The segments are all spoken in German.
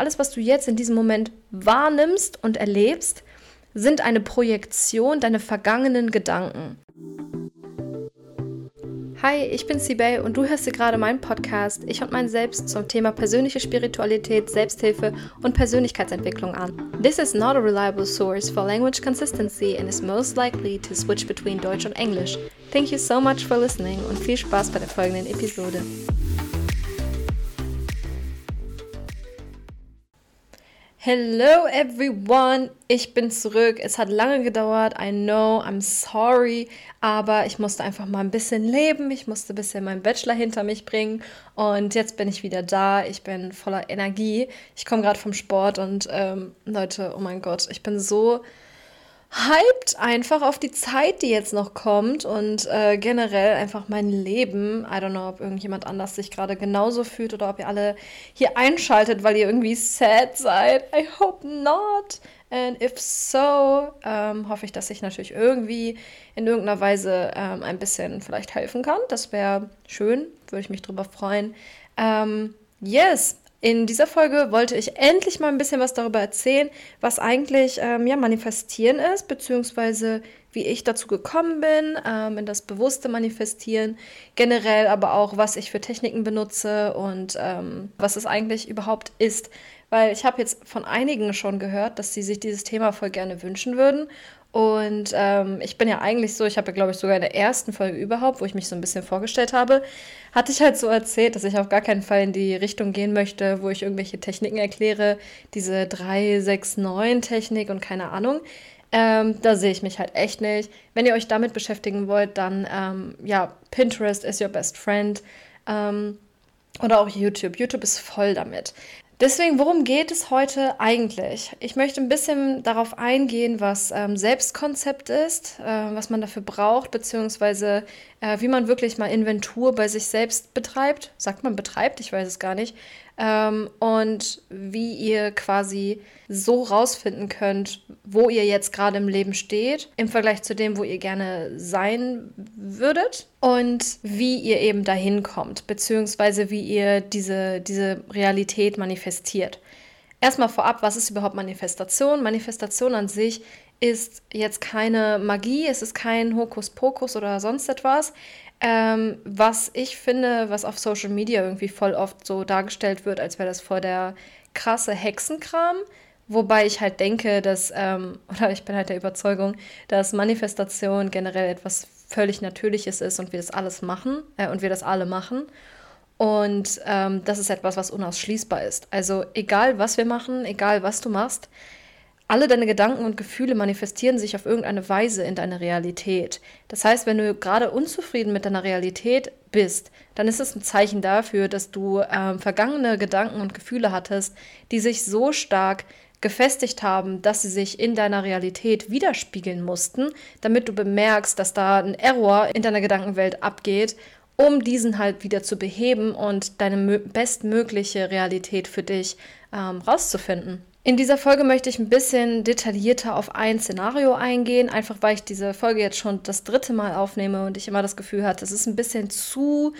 alles, was du jetzt in diesem Moment wahrnimmst und erlebst, sind eine Projektion deiner vergangenen Gedanken. Hi, ich bin Sibel und du hörst dir gerade meinen Podcast Ich und mein Selbst zum Thema persönliche Spiritualität, Selbsthilfe und Persönlichkeitsentwicklung an. This is not a reliable source for language consistency and is most likely to switch between Deutsch und Englisch. Thank you so much for listening und viel Spaß bei der folgenden Episode. Hello everyone, ich bin zurück. Es hat lange gedauert, I know, I'm sorry, aber ich musste einfach mal ein bisschen leben. Ich musste ein bisschen meinen Bachelor hinter mich bringen und jetzt bin ich wieder da. Ich bin voller Energie. Ich komme gerade vom Sport und ähm, Leute, oh mein Gott, ich bin so hyped einfach auf die Zeit, die jetzt noch kommt und äh, generell einfach mein Leben. I don't know, ob irgendjemand anders sich gerade genauso fühlt oder ob ihr alle hier einschaltet, weil ihr irgendwie sad seid. I hope not. And if so, ähm, hoffe ich, dass ich natürlich irgendwie in irgendeiner Weise ähm, ein bisschen vielleicht helfen kann. Das wäre schön, würde ich mich drüber freuen. Ähm, yes, in dieser Folge wollte ich endlich mal ein bisschen was darüber erzählen, was eigentlich ähm, ja, Manifestieren ist, beziehungsweise wie ich dazu gekommen bin, ähm, in das bewusste Manifestieren, generell aber auch, was ich für Techniken benutze und ähm, was es eigentlich überhaupt ist. Weil ich habe jetzt von einigen schon gehört, dass sie sich dieses Thema voll gerne wünschen würden. Und ähm, ich bin ja eigentlich so, ich habe ja, glaube ich, sogar in der ersten Folge überhaupt, wo ich mich so ein bisschen vorgestellt habe, hatte ich halt so erzählt, dass ich auf gar keinen Fall in die Richtung gehen möchte, wo ich irgendwelche Techniken erkläre, diese 3, 6, 9 Technik und keine Ahnung. Ähm, da sehe ich mich halt echt nicht. Wenn ihr euch damit beschäftigen wollt, dann ähm, ja, Pinterest is your best friend. Ähm, oder auch YouTube. YouTube ist voll damit. Deswegen, worum geht es heute eigentlich? Ich möchte ein bisschen darauf eingehen, was ähm, Selbstkonzept ist, äh, was man dafür braucht, beziehungsweise äh, wie man wirklich mal Inventur bei sich selbst betreibt. Sagt man betreibt? Ich weiß es gar nicht ähm, und wie ihr quasi so rausfinden könnt, wo ihr jetzt gerade im Leben steht, im Vergleich zu dem, wo ihr gerne sein würdet und wie ihr eben dahin kommt, beziehungsweise wie ihr diese, diese Realität manifestiert. Erstmal vorab, was ist überhaupt Manifestation? Manifestation an sich ist jetzt keine Magie, es ist kein Hokuspokus oder sonst etwas. Ähm, was ich finde, was auf Social Media irgendwie voll oft so dargestellt wird, als wäre das voll der krasse Hexenkram. Wobei ich halt denke, dass, ähm, oder ich bin halt der Überzeugung, dass Manifestation generell etwas völlig Natürliches ist und wir das alles machen äh, und wir das alle machen. Und ähm, das ist etwas, was unausschließbar ist. Also egal, was wir machen, egal, was du machst, alle deine Gedanken und Gefühle manifestieren sich auf irgendeine Weise in deiner Realität. Das heißt, wenn du gerade unzufrieden mit deiner Realität bist, dann ist es ein Zeichen dafür, dass du ähm, vergangene Gedanken und Gefühle hattest, die sich so stark gefestigt haben, dass sie sich in deiner Realität widerspiegeln mussten, damit du bemerkst, dass da ein Error in deiner Gedankenwelt abgeht, um diesen halt wieder zu beheben und deine bestmögliche Realität für dich ähm, rauszufinden. In dieser Folge möchte ich ein bisschen detaillierter auf ein Szenario eingehen, einfach weil ich diese Folge jetzt schon das dritte Mal aufnehme und ich immer das Gefühl hatte, es ist ein bisschen zu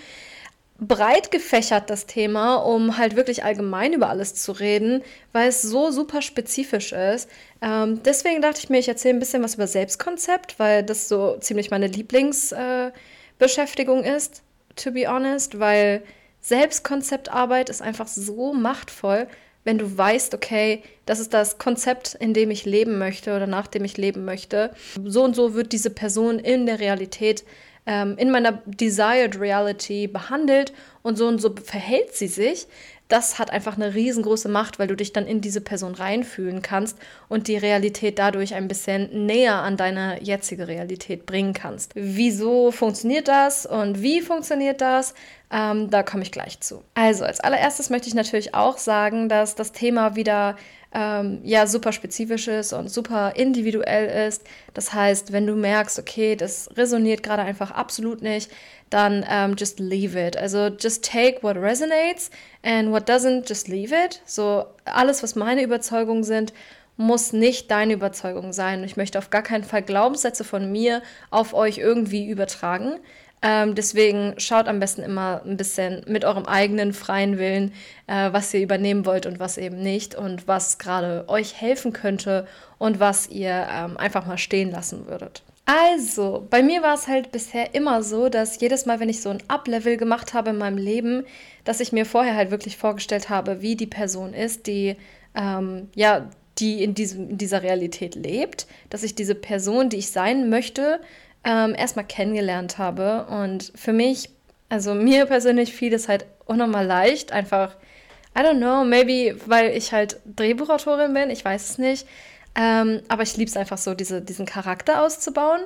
breit gefächert, das Thema, um halt wirklich allgemein über alles zu reden, weil es so super spezifisch ist. Ähm, deswegen dachte ich mir, ich erzähle ein bisschen was über Selbstkonzept, weil das so ziemlich meine Lieblingsbeschäftigung äh, ist, to be honest, weil Selbstkonzeptarbeit ist einfach so machtvoll wenn du weißt, okay, das ist das Konzept, in dem ich leben möchte oder nach dem ich leben möchte. So und so wird diese Person in der Realität, ähm, in meiner Desired Reality behandelt und so und so verhält sie sich. Das hat einfach eine riesengroße Macht, weil du dich dann in diese Person reinfühlen kannst und die Realität dadurch ein bisschen näher an deine jetzige Realität bringen kannst. Wieso funktioniert das und wie funktioniert das? Ähm, da komme ich gleich zu. Also, als allererstes möchte ich natürlich auch sagen, dass das Thema wieder ähm, ja super spezifisch ist und super individuell ist. Das heißt, wenn du merkst, okay, das resoniert gerade einfach absolut nicht, dann ähm, just leave it. Also just take what resonates and what doesn't, just leave it. So alles, was meine Überzeugungen sind, muss nicht deine Überzeugung sein. Ich möchte auf gar keinen Fall Glaubenssätze von mir auf euch irgendwie übertragen. Ähm, deswegen schaut am besten immer ein bisschen mit eurem eigenen freien Willen, äh, was ihr übernehmen wollt und was eben nicht und was gerade euch helfen könnte und was ihr ähm, einfach mal stehen lassen würdet. Also, bei mir war es halt bisher immer so, dass jedes Mal, wenn ich so ein Up-Level gemacht habe in meinem Leben, dass ich mir vorher halt wirklich vorgestellt habe, wie die Person ist, die ähm, ja, die in, diesem, in dieser Realität lebt, dass ich diese Person, die ich sein möchte, ähm, erstmal kennengelernt habe. Und für mich, also mir persönlich fiel es halt unnormal leicht, einfach, I don't know, maybe, weil ich halt Drehbuchautorin bin, ich weiß es nicht. Ähm, aber ich liebe es einfach so, diese, diesen Charakter auszubauen.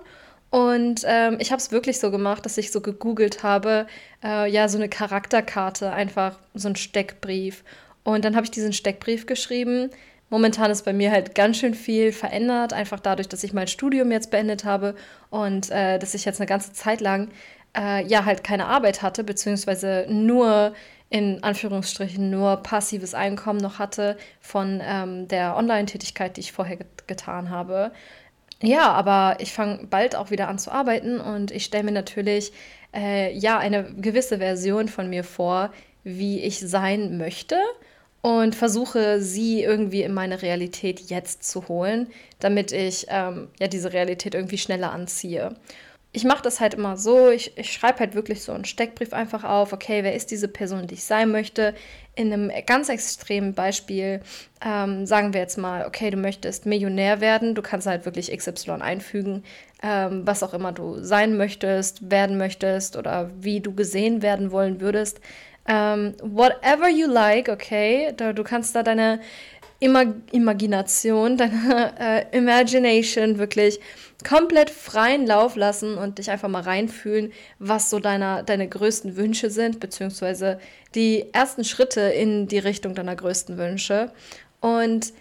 Und ähm, ich habe es wirklich so gemacht, dass ich so gegoogelt habe, äh, ja, so eine Charakterkarte, einfach so ein Steckbrief. Und dann habe ich diesen Steckbrief geschrieben. Momentan ist bei mir halt ganz schön viel verändert, einfach dadurch, dass ich mein Studium jetzt beendet habe und äh, dass ich jetzt eine ganze Zeit lang äh, ja halt keine Arbeit hatte, beziehungsweise nur in Anführungsstrichen nur passives Einkommen noch hatte von ähm, der Online-Tätigkeit, die ich vorher get getan habe. Ja, aber ich fange bald auch wieder an zu arbeiten und ich stelle mir natürlich äh, ja eine gewisse Version von mir vor, wie ich sein möchte und versuche sie irgendwie in meine Realität jetzt zu holen, damit ich ähm, ja diese Realität irgendwie schneller anziehe. Ich mache das halt immer so, ich, ich schreibe halt wirklich so einen Steckbrief einfach auf, okay, wer ist diese Person, die ich sein möchte? In einem ganz extremen Beispiel ähm, sagen wir jetzt mal, okay, du möchtest Millionär werden, du kannst halt wirklich XY einfügen, ähm, was auch immer du sein möchtest, werden möchtest oder wie du gesehen werden wollen würdest. Um, whatever you like, okay? Da, du kannst da deine Imag Imagination, deine äh, Imagination wirklich komplett freien Lauf lassen und dich einfach mal reinfühlen, was so deine, deine größten Wünsche sind, beziehungsweise die ersten Schritte in die Richtung deiner größten Wünsche. Und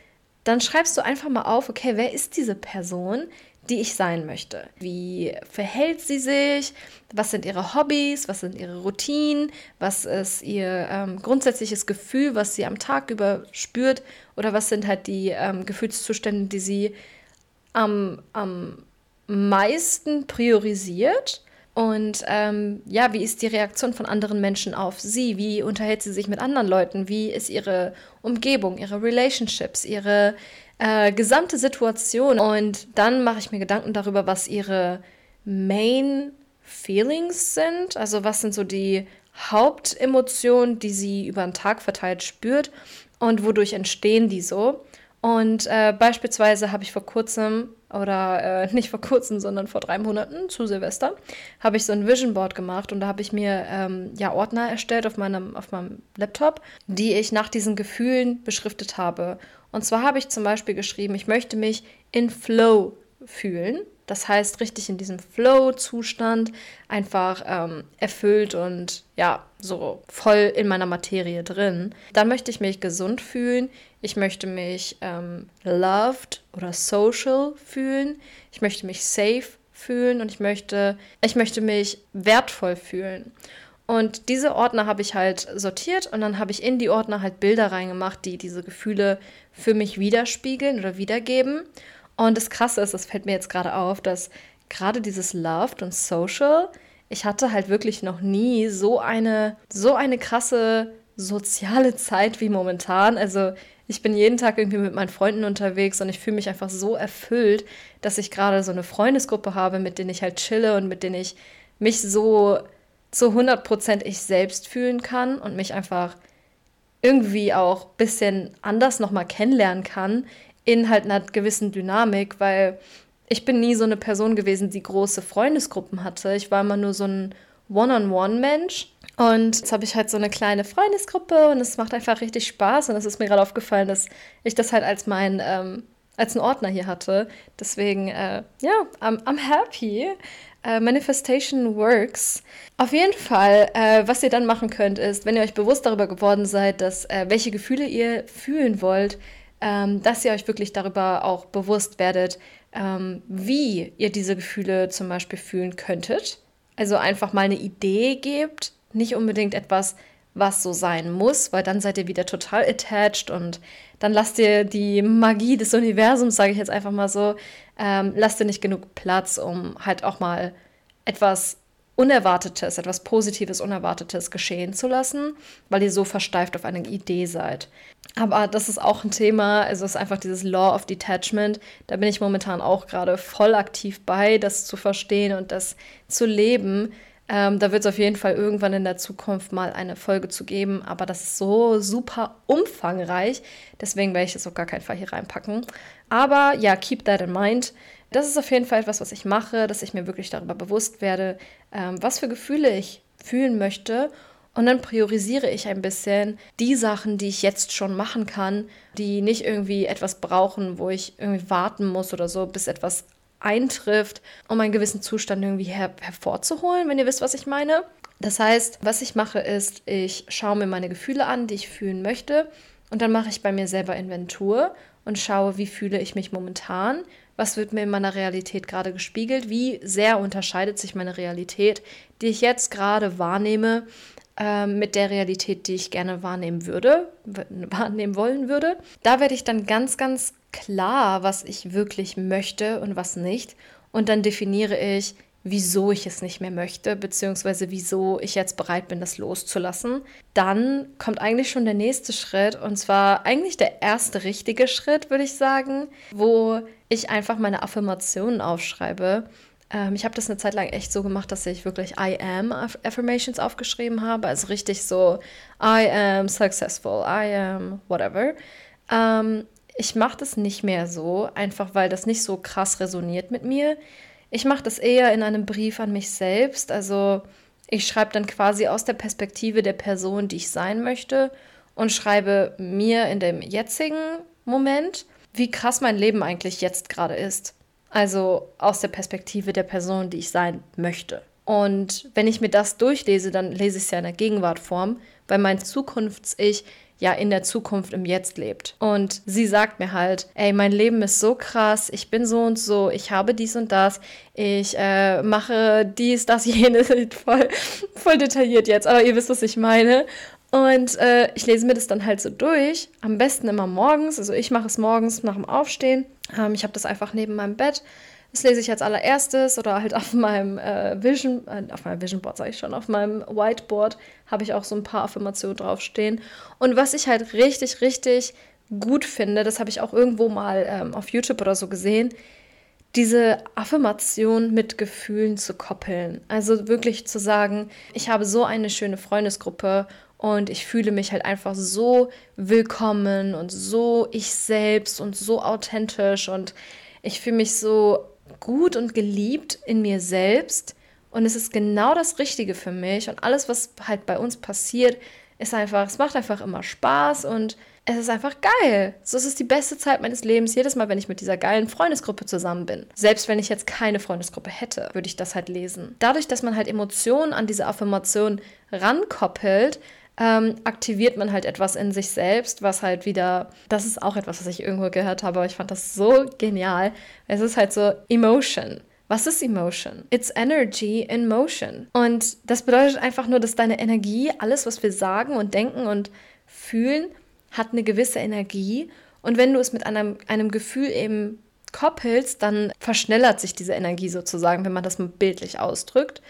dann schreibst du einfach mal auf, okay, wer ist diese Person, die ich sein möchte. Wie verhält sie sich? Was sind ihre Hobbys? Was sind ihre Routinen? Was ist ihr ähm, grundsätzliches Gefühl, was sie am Tag über spürt? Oder was sind halt die ähm, Gefühlszustände, die sie am, am meisten priorisiert? Und ähm, ja, wie ist die Reaktion von anderen Menschen auf sie? Wie unterhält sie sich mit anderen Leuten? Wie ist ihre Umgebung, ihre Relationships, ihre äh, gesamte Situation. Und dann mache ich mir Gedanken darüber, was ihre Main Feelings sind. Also was sind so die Hauptemotionen, die sie über den Tag verteilt spürt und wodurch entstehen die so. Und äh, beispielsweise habe ich vor kurzem, oder äh, nicht vor kurzem, sondern vor drei Monaten zu Silvester, habe ich so ein Vision Board gemacht und da habe ich mir ähm, ja Ordner erstellt auf meinem, auf meinem Laptop, die ich nach diesen Gefühlen beschriftet habe. Und zwar habe ich zum Beispiel geschrieben, ich möchte mich in Flow fühlen. Das heißt, richtig in diesem Flow-Zustand, einfach ähm, erfüllt und ja, so voll in meiner Materie drin. Dann möchte ich mich gesund fühlen. Ich möchte mich ähm, loved oder social fühlen. Ich möchte mich safe fühlen und ich möchte, ich möchte mich wertvoll fühlen. Und diese Ordner habe ich halt sortiert und dann habe ich in die Ordner halt Bilder reingemacht, die diese Gefühle für mich widerspiegeln oder wiedergeben. Und das Krasse ist, das fällt mir jetzt gerade auf, dass gerade dieses Loved und Social, ich hatte halt wirklich noch nie so eine, so eine krasse soziale Zeit wie momentan. Also ich bin jeden Tag irgendwie mit meinen Freunden unterwegs und ich fühle mich einfach so erfüllt, dass ich gerade so eine Freundesgruppe habe, mit denen ich halt chille und mit denen ich mich so zu 100% ich selbst fühlen kann und mich einfach irgendwie auch ein bisschen anders nochmal kennenlernen kann in halt einer gewissen Dynamik, weil ich bin nie so eine Person gewesen, die große Freundesgruppen hatte. Ich war immer nur so ein One-on-One-Mensch. Und jetzt habe ich halt so eine kleine Freundesgruppe und es macht einfach richtig Spaß. Und es ist mir gerade aufgefallen, dass ich das halt als mein, ähm, als einen Ordner hier hatte. Deswegen, äh, ja, I'm, I'm happy. Uh, Manifestation works. Auf jeden Fall, äh, was ihr dann machen könnt, ist, wenn ihr euch bewusst darüber geworden seid, dass äh, welche Gefühle ihr fühlen wollt, ähm, dass ihr euch wirklich darüber auch bewusst werdet, ähm, wie ihr diese Gefühle zum Beispiel fühlen könntet. Also einfach mal eine Idee gebt, nicht unbedingt etwas, was so sein muss, weil dann seid ihr wieder total attached und dann lasst ihr die Magie des Universums, sage ich jetzt einfach mal so, ähm, lasst ihr nicht genug Platz, um halt auch mal etwas Unerwartetes, etwas Positives, Unerwartetes geschehen zu lassen, weil ihr so versteift auf eine Idee seid. Aber das ist auch ein Thema, also es ist einfach dieses Law of Detachment. Da bin ich momentan auch gerade voll aktiv bei, das zu verstehen und das zu leben. Ähm, da wird es auf jeden Fall irgendwann in der Zukunft mal eine Folge zu geben, aber das ist so super umfangreich, deswegen werde ich das auf gar keinen Fall hier reinpacken. Aber ja, keep that in mind. Das ist auf jeden Fall etwas, was ich mache, dass ich mir wirklich darüber bewusst werde, ähm, was für Gefühle ich fühlen möchte. Und dann priorisiere ich ein bisschen die Sachen, die ich jetzt schon machen kann, die nicht irgendwie etwas brauchen, wo ich irgendwie warten muss oder so, bis etwas eintrifft, um einen gewissen Zustand irgendwie her hervorzuholen, wenn ihr wisst, was ich meine. Das heißt, was ich mache, ist, ich schaue mir meine Gefühle an, die ich fühlen möchte, und dann mache ich bei mir selber Inventur und schaue, wie fühle ich mich momentan, was wird mir in meiner Realität gerade gespiegelt, wie sehr unterscheidet sich meine Realität, die ich jetzt gerade wahrnehme, äh, mit der Realität, die ich gerne wahrnehmen würde, wahrnehmen wollen würde. Da werde ich dann ganz, ganz klar, was ich wirklich möchte und was nicht. Und dann definiere ich, wieso ich es nicht mehr möchte, beziehungsweise wieso ich jetzt bereit bin, das loszulassen. Dann kommt eigentlich schon der nächste Schritt und zwar eigentlich der erste richtige Schritt, würde ich sagen, wo ich einfach meine Affirmationen aufschreibe. Ähm, ich habe das eine Zeit lang echt so gemacht, dass ich wirklich I am Affirmations aufgeschrieben habe, also richtig so I am successful, I am whatever. Ähm, ich mache das nicht mehr so, einfach weil das nicht so krass resoniert mit mir. Ich mache das eher in einem Brief an mich selbst. Also ich schreibe dann quasi aus der Perspektive der Person, die ich sein möchte und schreibe mir in dem jetzigen Moment, wie krass mein Leben eigentlich jetzt gerade ist. Also aus der Perspektive der Person, die ich sein möchte. Und wenn ich mir das durchlese, dann lese ich es ja in der Gegenwartform, weil mein Zukunfts-Ich ja in der Zukunft im Jetzt lebt. Und sie sagt mir halt, ey, mein Leben ist so krass, ich bin so und so, ich habe dies und das, ich äh, mache dies, das, jenes, voll, voll detailliert jetzt, aber ihr wisst, was ich meine. Und äh, ich lese mir das dann halt so durch, am besten immer morgens, also ich mache es morgens nach dem Aufstehen. Ähm, ich habe das einfach neben meinem Bett das lese ich als allererstes oder halt auf meinem äh, Vision, äh, auf meinem Vision Board sage ich schon, auf meinem Whiteboard habe ich auch so ein paar Affirmationen draufstehen. Und was ich halt richtig, richtig gut finde, das habe ich auch irgendwo mal ähm, auf YouTube oder so gesehen, diese Affirmation mit Gefühlen zu koppeln. Also wirklich zu sagen, ich habe so eine schöne Freundesgruppe und ich fühle mich halt einfach so willkommen und so ich selbst und so authentisch und ich fühle mich so gut und geliebt in mir selbst und es ist genau das Richtige für mich und alles, was halt bei uns passiert, ist einfach, es macht einfach immer Spaß und es ist einfach geil. So es ist die beste Zeit meines Lebens, jedes Mal, wenn ich mit dieser geilen Freundesgruppe zusammen bin. Selbst wenn ich jetzt keine Freundesgruppe hätte, würde ich das halt lesen. Dadurch, dass man halt Emotionen an diese Affirmation rankoppelt, ähm, aktiviert man halt etwas in sich selbst, was halt wieder, das ist auch etwas, was ich irgendwo gehört habe, aber ich fand das so genial. Es ist halt so Emotion. Was ist Emotion? It's energy in motion. Und das bedeutet einfach nur, dass deine Energie, alles, was wir sagen und denken und fühlen, hat eine gewisse Energie. Und wenn du es mit einem, einem Gefühl eben koppelst, dann verschnellert sich diese Energie sozusagen, wenn man das mal bildlich ausdrückt,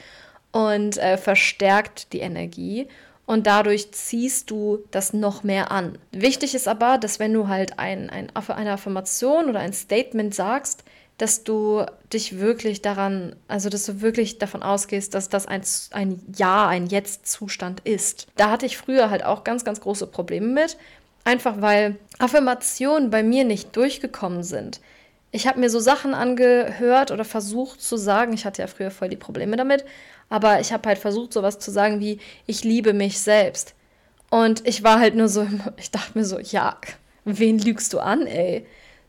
und äh, verstärkt die Energie und dadurch ziehst du das noch mehr an. Wichtig ist aber, dass wenn du halt ein, ein, eine Affirmation oder ein Statement sagst, dass du dich wirklich daran, also dass du wirklich davon ausgehst, dass das ein, ein Ja, ein Jetzt-Zustand ist. Da hatte ich früher halt auch ganz, ganz große Probleme mit, einfach weil Affirmationen bei mir nicht durchgekommen sind. Ich habe mir so Sachen angehört oder versucht zu sagen, ich hatte ja früher voll die Probleme damit, aber ich habe halt versucht, sowas zu sagen wie, ich liebe mich selbst. Und ich war halt nur so, ich dachte mir so, ja, wen lügst du an, ey?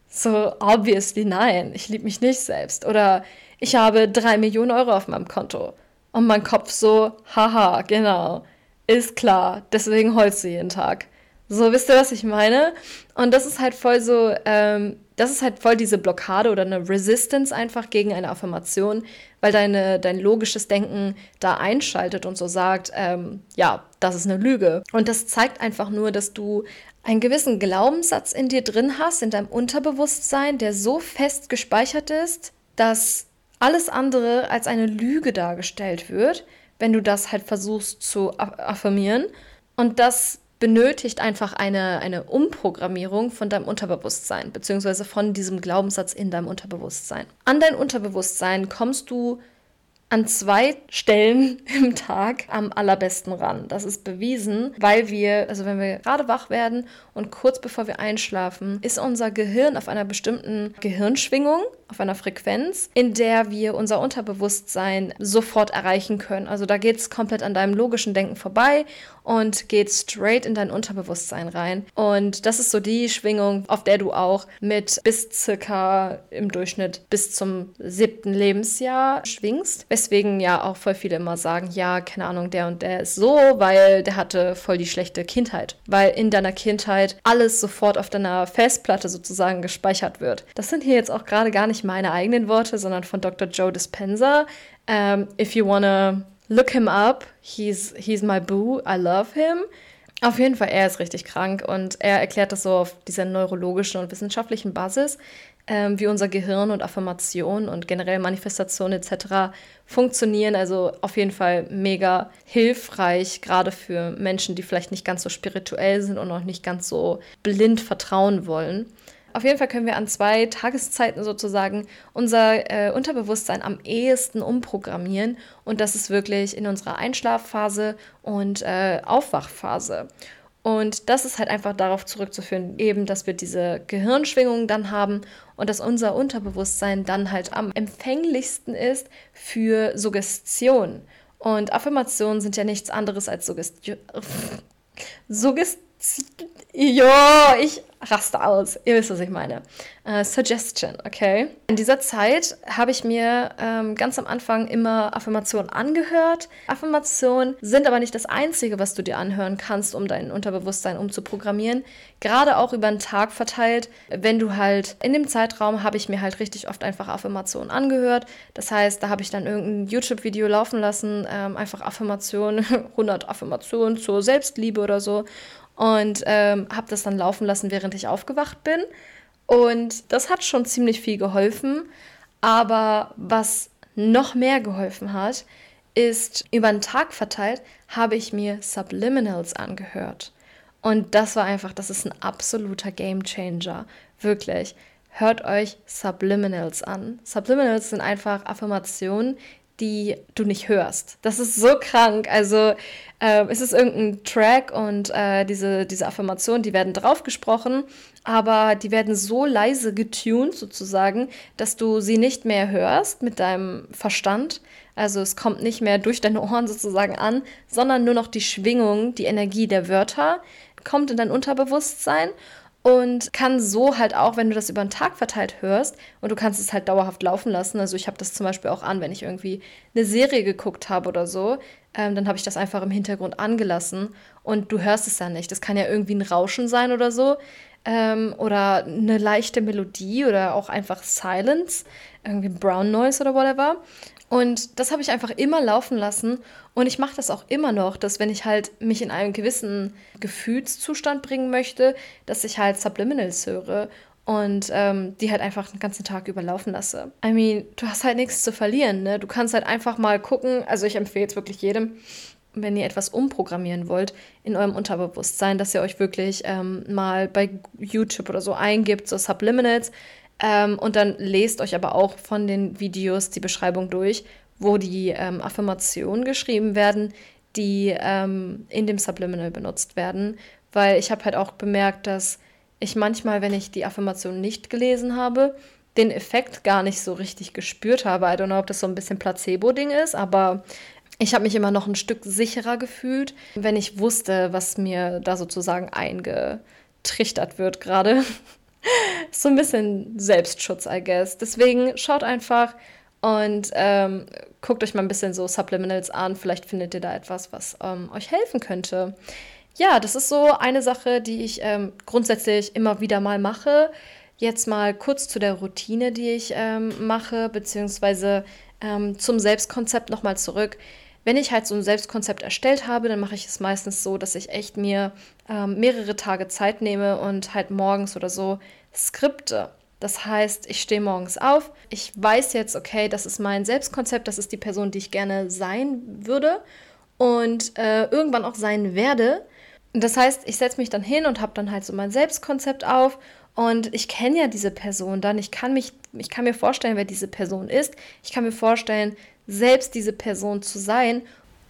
So, obviously nein, ich liebe mich nicht selbst. Oder ich habe drei Millionen Euro auf meinem Konto. Und mein Kopf so, haha, genau, ist klar, deswegen heulst du jeden Tag. So, wisst ihr, was ich meine? Und das ist halt voll so, ähm, das ist halt voll diese Blockade oder eine Resistance einfach gegen eine Affirmation, weil deine, dein logisches Denken da einschaltet und so sagt, ähm, ja, das ist eine Lüge. Und das zeigt einfach nur, dass du einen gewissen Glaubenssatz in dir drin hast, in deinem Unterbewusstsein, der so fest gespeichert ist, dass alles andere als eine Lüge dargestellt wird, wenn du das halt versuchst zu affirmieren. Und das benötigt einfach eine, eine Umprogrammierung von deinem Unterbewusstsein, beziehungsweise von diesem Glaubenssatz in deinem Unterbewusstsein. An dein Unterbewusstsein kommst du an zwei Stellen im Tag am allerbesten ran. Das ist bewiesen, weil wir, also wenn wir gerade wach werden und kurz bevor wir einschlafen, ist unser Gehirn auf einer bestimmten Gehirnschwingung, auf einer Frequenz, in der wir unser Unterbewusstsein sofort erreichen können. Also da geht es komplett an deinem logischen Denken vorbei und geht straight in dein Unterbewusstsein rein. Und das ist so die Schwingung, auf der du auch mit bis circa im Durchschnitt bis zum siebten Lebensjahr schwingst. Weswegen ja auch voll viele immer sagen, ja, keine Ahnung, der und der ist so, weil der hatte voll die schlechte Kindheit. Weil in deiner Kindheit alles sofort auf deiner Festplatte sozusagen gespeichert wird. Das sind hier jetzt auch gerade gar nicht meine eigenen Worte, sondern von Dr. Joe Dispenza. Um, if you wanna Look him up. He's, he's my boo. I love him. Auf jeden Fall, er ist richtig krank und er erklärt das so auf dieser neurologischen und wissenschaftlichen Basis, ähm, wie unser Gehirn und Affirmation und generell Manifestation etc. funktionieren. Also auf jeden Fall mega hilfreich, gerade für Menschen, die vielleicht nicht ganz so spirituell sind und auch nicht ganz so blind vertrauen wollen. Auf jeden Fall können wir an zwei Tageszeiten sozusagen unser äh, Unterbewusstsein am ehesten umprogrammieren. Und das ist wirklich in unserer Einschlafphase und äh, Aufwachphase. Und das ist halt einfach darauf zurückzuführen, eben, dass wir diese Gehirnschwingungen dann haben und dass unser Unterbewusstsein dann halt am empfänglichsten ist für Suggestion. Und Affirmationen sind ja nichts anderes als Suggestion. Suggest ja, ich raste aus. Ihr wisst, was ich meine. Uh, Suggestion, okay? In dieser Zeit habe ich mir ähm, ganz am Anfang immer Affirmationen angehört. Affirmationen sind aber nicht das Einzige, was du dir anhören kannst, um dein Unterbewusstsein umzuprogrammieren. Gerade auch über den Tag verteilt. Wenn du halt in dem Zeitraum habe ich mir halt richtig oft einfach Affirmationen angehört. Das heißt, da habe ich dann irgendein YouTube-Video laufen lassen, ähm, einfach Affirmationen, 100 Affirmationen zur Selbstliebe oder so und ähm, habe das dann laufen lassen, während ich aufgewacht bin. Und das hat schon ziemlich viel geholfen. Aber was noch mehr geholfen hat, ist über den Tag verteilt, habe ich mir Subliminals angehört. Und das war einfach, das ist ein absoluter Game Changer. Wirklich. Hört euch Subliminals an. Subliminals sind einfach Affirmationen, die du nicht hörst. Das ist so krank. Also äh, es ist irgendein Track und äh, diese, diese Affirmationen, die werden drauf gesprochen, aber die werden so leise getuned sozusagen, dass du sie nicht mehr hörst mit deinem Verstand. Also es kommt nicht mehr durch deine Ohren sozusagen an, sondern nur noch die Schwingung, die Energie der Wörter kommt in dein Unterbewusstsein und kann so halt auch, wenn du das über den Tag verteilt hörst und du kannst es halt dauerhaft laufen lassen. Also ich habe das zum Beispiel auch an, wenn ich irgendwie eine Serie geguckt habe oder so, ähm, dann habe ich das einfach im Hintergrund angelassen und du hörst es dann nicht. Das kann ja irgendwie ein Rauschen sein oder so ähm, oder eine leichte Melodie oder auch einfach Silence, irgendwie Brown Noise oder whatever. Und das habe ich einfach immer laufen lassen. Und ich mache das auch immer noch, dass wenn ich halt mich in einen gewissen Gefühlszustand bringen möchte, dass ich halt Subliminals höre und ähm, die halt einfach den ganzen Tag überlaufen lasse. I mean, du hast halt nichts zu verlieren, ne? Du kannst halt einfach mal gucken. Also ich empfehle es wirklich jedem, wenn ihr etwas umprogrammieren wollt in eurem Unterbewusstsein, dass ihr euch wirklich ähm, mal bei YouTube oder so eingibt, so Subliminals. Ähm, und dann lest euch aber auch von den Videos die Beschreibung durch, wo die ähm, Affirmationen geschrieben werden, die ähm, in dem Subliminal benutzt werden. Weil ich habe halt auch bemerkt, dass ich manchmal, wenn ich die Affirmation nicht gelesen habe, den Effekt gar nicht so richtig gespürt habe. I don't know, ob das so ein bisschen Placebo-Ding ist, aber ich habe mich immer noch ein Stück sicherer gefühlt, wenn ich wusste, was mir da sozusagen eingetrichtert wird gerade. so ein bisschen Selbstschutz, I guess. Deswegen schaut einfach und ähm, guckt euch mal ein bisschen so Subliminals an. Vielleicht findet ihr da etwas, was ähm, euch helfen könnte. Ja, das ist so eine Sache, die ich ähm, grundsätzlich immer wieder mal mache. Jetzt mal kurz zu der Routine, die ich ähm, mache, beziehungsweise ähm, zum Selbstkonzept nochmal zurück. Wenn ich halt so ein Selbstkonzept erstellt habe, dann mache ich es meistens so, dass ich echt mir ähm, mehrere Tage Zeit nehme und halt morgens oder so Skripte. Das heißt, ich stehe morgens auf, ich weiß jetzt, okay, das ist mein Selbstkonzept, das ist die Person, die ich gerne sein würde und äh, irgendwann auch sein werde. Das heißt, ich setze mich dann hin und habe dann halt so mein Selbstkonzept auf und ich kenne ja diese Person dann. Ich kann, mich, ich kann mir vorstellen, wer diese Person ist. Ich kann mir vorstellen, selbst diese Person zu sein.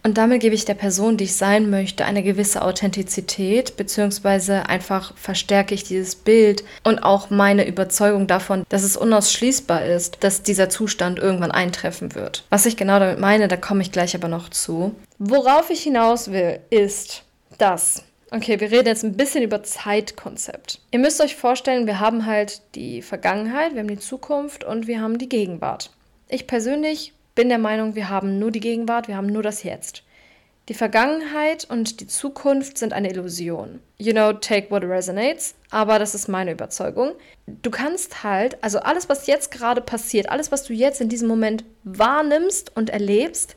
Und damit gebe ich der Person, die ich sein möchte, eine gewisse Authentizität, beziehungsweise einfach verstärke ich dieses Bild und auch meine Überzeugung davon, dass es unausschließbar ist, dass dieser Zustand irgendwann eintreffen wird. Was ich genau damit meine, da komme ich gleich aber noch zu. Worauf ich hinaus will, ist, dass Okay, wir reden jetzt ein bisschen über Zeitkonzept. Ihr müsst euch vorstellen, wir haben halt die Vergangenheit, wir haben die Zukunft und wir haben die Gegenwart. Ich persönlich bin der Meinung, wir haben nur die Gegenwart, wir haben nur das Jetzt. Die Vergangenheit und die Zukunft sind eine Illusion. You know, take what resonates, aber das ist meine Überzeugung. Du kannst halt, also alles, was jetzt gerade passiert, alles, was du jetzt in diesem Moment wahrnimmst und erlebst,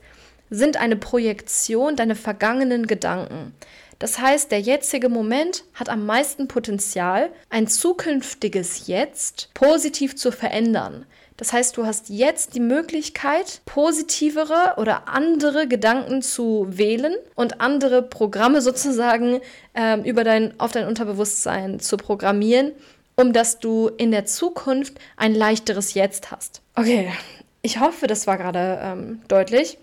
sind eine Projektion deiner vergangenen Gedanken. Das heißt, der jetzige Moment hat am meisten Potenzial, ein zukünftiges Jetzt positiv zu verändern. Das heißt, du hast jetzt die Möglichkeit, positivere oder andere Gedanken zu wählen und andere Programme sozusagen äh, über dein, auf dein Unterbewusstsein zu programmieren, um dass du in der Zukunft ein leichteres Jetzt hast. Okay, ich hoffe, das war gerade ähm, deutlich.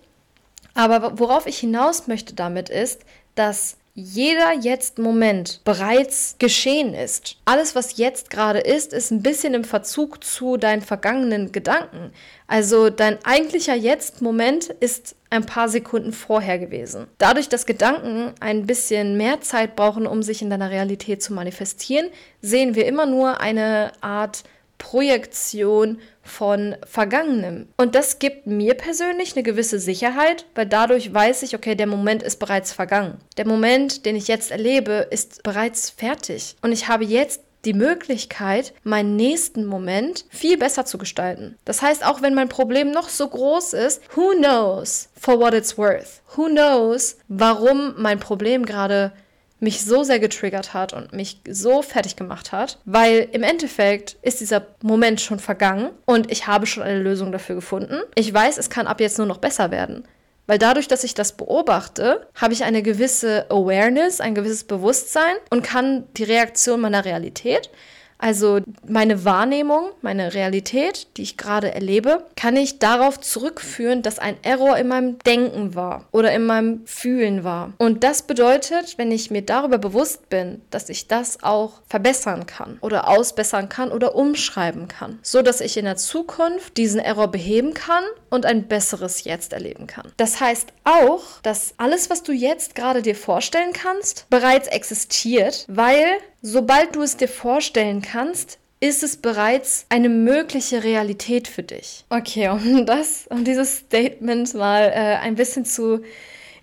Aber worauf ich hinaus möchte damit ist, dass jeder Jetzt-Moment bereits geschehen ist. Alles, was jetzt gerade ist, ist ein bisschen im Verzug zu deinen vergangenen Gedanken. Also dein eigentlicher Jetzt-Moment ist ein paar Sekunden vorher gewesen. Dadurch, dass Gedanken ein bisschen mehr Zeit brauchen, um sich in deiner Realität zu manifestieren, sehen wir immer nur eine Art Projektion von Vergangenem. Und das gibt mir persönlich eine gewisse Sicherheit, weil dadurch weiß ich, okay, der Moment ist bereits vergangen. Der Moment, den ich jetzt erlebe, ist bereits fertig. Und ich habe jetzt die Möglichkeit, meinen nächsten Moment viel besser zu gestalten. Das heißt, auch wenn mein Problem noch so groß ist, who knows for what it's worth? Who knows, warum mein Problem gerade mich so sehr getriggert hat und mich so fertig gemacht hat, weil im Endeffekt ist dieser Moment schon vergangen und ich habe schon eine Lösung dafür gefunden. Ich weiß, es kann ab jetzt nur noch besser werden. Weil dadurch, dass ich das beobachte, habe ich eine gewisse Awareness, ein gewisses Bewusstsein und kann die Reaktion meiner Realität also meine Wahrnehmung, meine Realität, die ich gerade erlebe, kann ich darauf zurückführen, dass ein Error in meinem Denken war oder in meinem Fühlen war. Und das bedeutet, wenn ich mir darüber bewusst bin, dass ich das auch verbessern kann oder ausbessern kann oder umschreiben kann, so dass ich in der Zukunft diesen Error beheben kann und ein besseres Jetzt erleben kann. Das heißt auch, dass alles, was du jetzt gerade dir vorstellen kannst, bereits existiert, weil Sobald du es dir vorstellen kannst, ist es bereits eine mögliche Realität für dich. Okay, um das, um dieses Statement mal äh, ein bisschen zu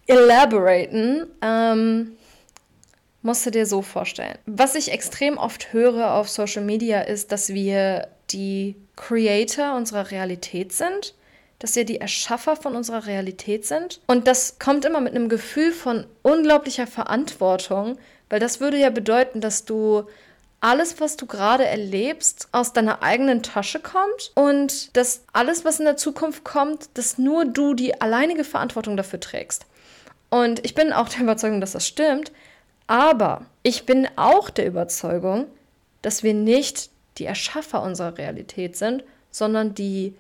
elaboraten, ähm, musst du dir so vorstellen. Was ich extrem oft höre auf Social Media ist, dass wir die Creator unserer Realität sind, dass wir die Erschaffer von unserer Realität sind. Und das kommt immer mit einem Gefühl von unglaublicher Verantwortung, weil das würde ja bedeuten, dass du alles, was du gerade erlebst, aus deiner eigenen Tasche kommt und dass alles, was in der Zukunft kommt, dass nur du die alleinige Verantwortung dafür trägst. Und ich bin auch der Überzeugung, dass das stimmt, aber ich bin auch der Überzeugung, dass wir nicht die Erschaffer unserer Realität sind, sondern die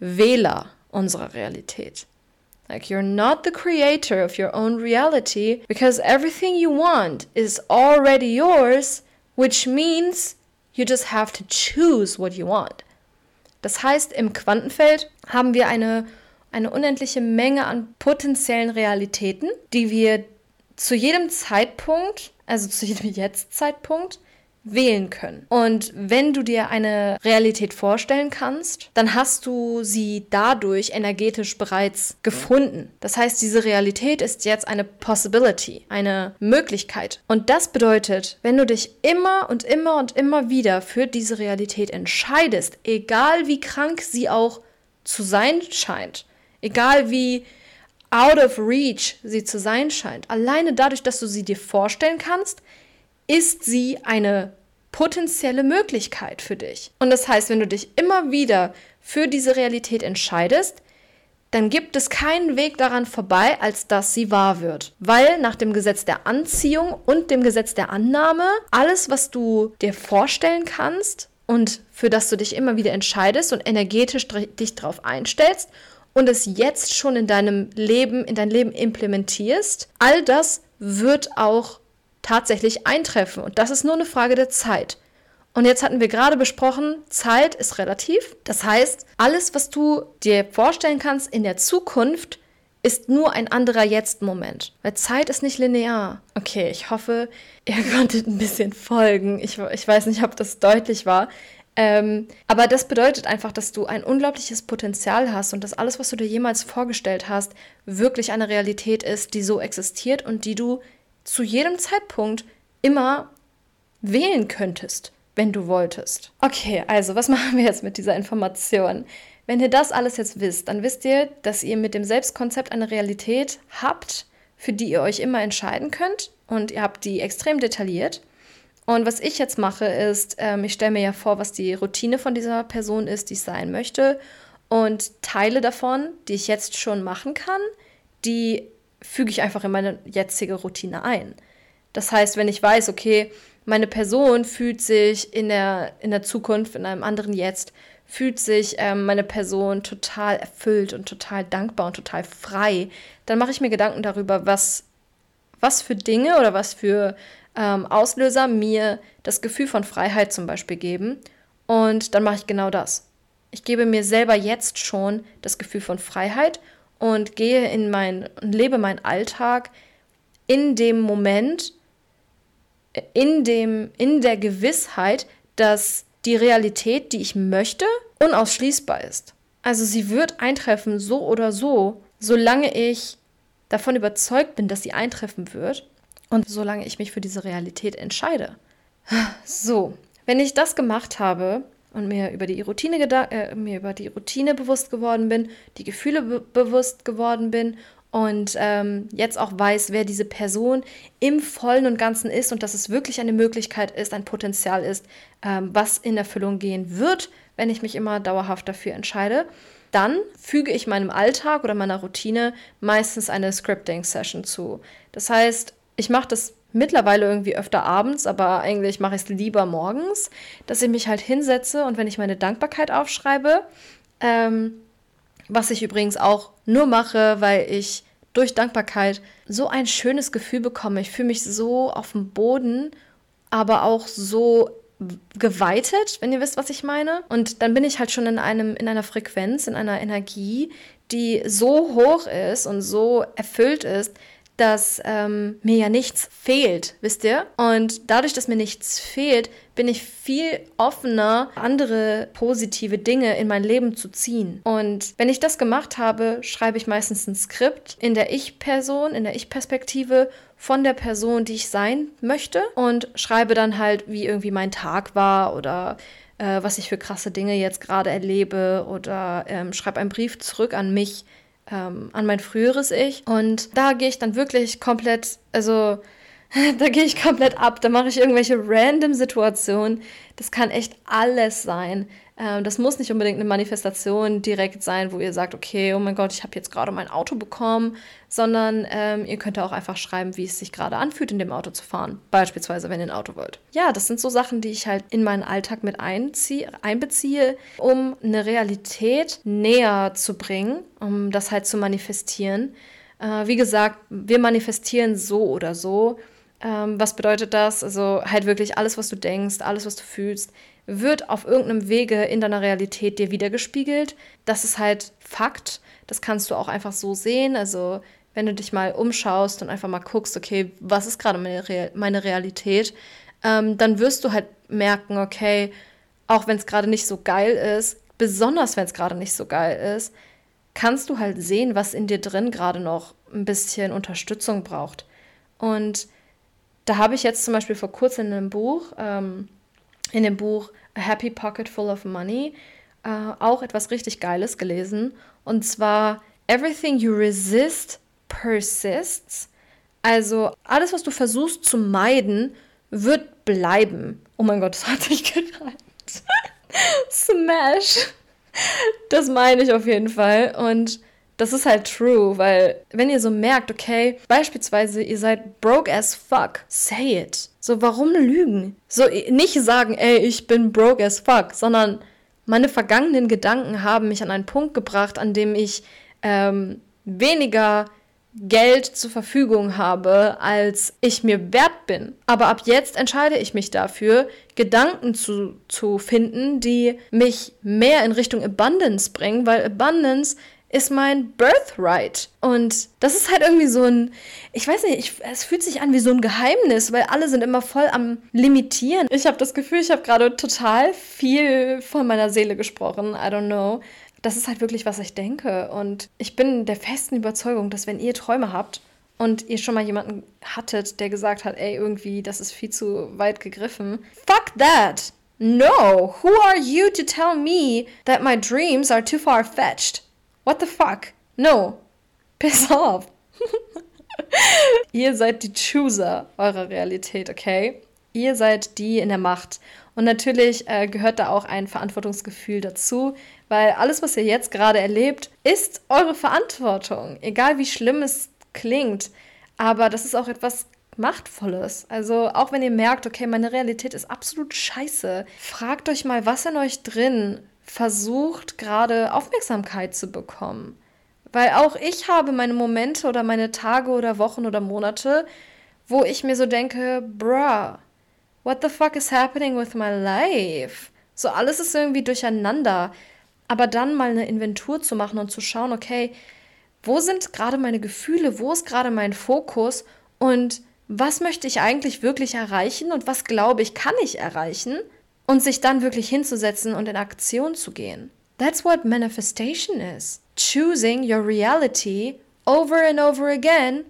Wähler unserer Realität. Like you're not the creator of your own reality because everything you want is already yours, which means you just have to choose what you want. Das heißt, im Quantenfeld haben wir eine, eine unendliche Menge an potenziellen Realitäten, die wir zu jedem Zeitpunkt, also zu jedem Jetzt-Zeitpunkt, wählen können. Und wenn du dir eine Realität vorstellen kannst, dann hast du sie dadurch energetisch bereits gefunden. Das heißt, diese Realität ist jetzt eine Possibility, eine Möglichkeit. Und das bedeutet, wenn du dich immer und immer und immer wieder für diese Realität entscheidest, egal wie krank sie auch zu sein scheint, egal wie out of reach sie zu sein scheint, alleine dadurch, dass du sie dir vorstellen kannst, ist sie eine potenzielle Möglichkeit für dich. Und das heißt, wenn du dich immer wieder für diese Realität entscheidest, dann gibt es keinen Weg daran vorbei, als dass sie wahr wird. Weil nach dem Gesetz der Anziehung und dem Gesetz der Annahme alles, was du dir vorstellen kannst und für das du dich immer wieder entscheidest und energetisch dich darauf einstellst und es jetzt schon in deinem Leben, in dein Leben implementierst, all das wird auch tatsächlich eintreffen. Und das ist nur eine Frage der Zeit. Und jetzt hatten wir gerade besprochen, Zeit ist relativ. Das heißt, alles, was du dir vorstellen kannst in der Zukunft, ist nur ein anderer Jetzt-Moment. Weil Zeit ist nicht linear. Okay, ich hoffe, ihr konntet ein bisschen folgen. Ich, ich weiß nicht, ob das deutlich war. Ähm, aber das bedeutet einfach, dass du ein unglaubliches Potenzial hast und dass alles, was du dir jemals vorgestellt hast, wirklich eine Realität ist, die so existiert und die du zu jedem Zeitpunkt immer wählen könntest wenn du wolltest. Okay, also was machen wir jetzt mit dieser Information? Wenn ihr das alles jetzt wisst, dann wisst ihr, dass ihr mit dem Selbstkonzept eine Realität habt, für die ihr euch immer entscheiden könnt und ihr habt die extrem detailliert. Und was ich jetzt mache, ist, ähm, ich stelle mir ja vor, was die Routine von dieser Person ist, die ich sein möchte. Und Teile davon, die ich jetzt schon machen kann, die füge ich einfach in meine jetzige Routine ein. Das heißt, wenn ich weiß, okay, meine Person fühlt sich in der, in der Zukunft, in einem anderen Jetzt, fühlt sich ähm, meine Person total erfüllt und total dankbar und total frei, dann mache ich mir Gedanken darüber, was, was für Dinge oder was für ähm, Auslöser mir das Gefühl von Freiheit zum Beispiel geben. Und dann mache ich genau das. Ich gebe mir selber jetzt schon das Gefühl von Freiheit und gehe in mein und lebe meinen Alltag in dem Moment, in, dem, in der Gewissheit, dass die Realität, die ich möchte, unausschließbar ist. Also sie wird eintreffen, so oder so, solange ich davon überzeugt bin, dass sie eintreffen wird und solange ich mich für diese Realität entscheide. So, wenn ich das gemacht habe und mir über die Routine, äh, mir über die Routine bewusst geworden bin, die Gefühle be bewusst geworden bin und ähm, jetzt auch weiß, wer diese Person im vollen und ganzen ist und dass es wirklich eine Möglichkeit ist, ein Potenzial ist, ähm, was in Erfüllung gehen wird, wenn ich mich immer dauerhaft dafür entscheide, dann füge ich meinem Alltag oder meiner Routine meistens eine Scripting-Session zu. Das heißt, ich mache das mittlerweile irgendwie öfter abends, aber eigentlich mache ich es lieber morgens, dass ich mich halt hinsetze und wenn ich meine Dankbarkeit aufschreibe, ähm, was ich übrigens auch nur mache, weil ich durch Dankbarkeit so ein schönes Gefühl bekomme. Ich fühle mich so auf dem Boden, aber auch so geweitet, wenn ihr wisst, was ich meine. Und dann bin ich halt schon in einem in einer Frequenz, in einer Energie, die so hoch ist und so erfüllt ist, dass ähm, mir ja nichts fehlt, wisst ihr? Und dadurch, dass mir nichts fehlt, bin ich viel offener, andere positive Dinge in mein Leben zu ziehen. Und wenn ich das gemacht habe, schreibe ich meistens ein Skript in der Ich-Person, in der Ich-Perspektive von der Person, die ich sein möchte und schreibe dann halt, wie irgendwie mein Tag war oder äh, was ich für krasse Dinge jetzt gerade erlebe oder ähm, schreibe einen Brief zurück an mich ähm, an mein früheres Ich. Und da gehe ich dann wirklich komplett, also da gehe ich komplett ab. Da mache ich irgendwelche random Situationen. Das kann echt alles sein. Ähm, das muss nicht unbedingt eine Manifestation direkt sein, wo ihr sagt, okay, oh mein Gott, ich habe jetzt gerade mein Auto bekommen, sondern ähm, ihr könnt auch einfach schreiben, wie es sich gerade anfühlt, in dem Auto zu fahren. Beispielsweise, wenn ihr ein Auto wollt. Ja, das sind so Sachen, die ich halt in meinen Alltag mit einziehe, einbeziehe, um eine Realität näher zu bringen, um das halt zu manifestieren. Äh, wie gesagt, wir manifestieren so oder so. Ähm, was bedeutet das? Also halt wirklich alles, was du denkst, alles, was du fühlst, wird auf irgendeinem Wege in deiner Realität dir wiedergespiegelt. Das ist halt Fakt. Das kannst du auch einfach so sehen. Also wenn du dich mal umschaust und einfach mal guckst, okay, was ist gerade meine, Real meine Realität, ähm, dann wirst du halt merken, okay, auch wenn es gerade nicht so geil ist, besonders wenn es gerade nicht so geil ist, kannst du halt sehen, was in dir drin gerade noch ein bisschen Unterstützung braucht. Und da habe ich jetzt zum Beispiel vor kurzem in einem Buch, ähm, in dem Buch A Happy Pocket Full of Money, äh, auch etwas richtig Geiles gelesen. Und zwar Everything you resist persists. Also alles, was du versuchst zu meiden, wird bleiben. Oh mein Gott, das hat sich gereimt. Smash. Das meine ich auf jeden Fall. Und das ist halt true, weil wenn ihr so merkt, okay, beispielsweise ihr seid broke as fuck, say it. So, warum lügen? So, nicht sagen, ey, ich bin broke as fuck, sondern meine vergangenen Gedanken haben mich an einen Punkt gebracht, an dem ich ähm, weniger Geld zur Verfügung habe, als ich mir wert bin. Aber ab jetzt entscheide ich mich dafür, Gedanken zu, zu finden, die mich mehr in Richtung Abundance bringen, weil Abundance ist mein Birthright. Und das ist halt irgendwie so ein, ich weiß nicht, ich, es fühlt sich an wie so ein Geheimnis, weil alle sind immer voll am Limitieren. Ich habe das Gefühl, ich habe gerade total viel von meiner Seele gesprochen. I don't know das ist halt wirklich, was ich denke. Und ich bin der festen Überzeugung, dass wenn ihr Träume habt und ihr schon mal jemanden hattet, der gesagt hat, ey, irgendwie, das ist viel zu weit gegriffen, fuck that! No! Who are you to tell me that my dreams are too far fetched? What the fuck? No! Piss off! ihr seid die Chooser eurer Realität, okay? Ihr seid die in der Macht. Und natürlich äh, gehört da auch ein Verantwortungsgefühl dazu, weil alles, was ihr jetzt gerade erlebt, ist eure Verantwortung. Egal wie schlimm es klingt. Aber das ist auch etwas Machtvolles. Also auch wenn ihr merkt, okay, meine Realität ist absolut scheiße, fragt euch mal, was in euch drin versucht gerade Aufmerksamkeit zu bekommen. Weil auch ich habe meine Momente oder meine Tage oder Wochen oder Monate, wo ich mir so denke, bruh, what the fuck is happening with my life? So alles ist irgendwie durcheinander. Aber dann mal eine Inventur zu machen und zu schauen, okay, wo sind gerade meine Gefühle, wo ist gerade mein Fokus und was möchte ich eigentlich wirklich erreichen und was glaube ich, kann ich erreichen und sich dann wirklich hinzusetzen und in Aktion zu gehen. That's what manifestation is. Choosing your reality over and over again,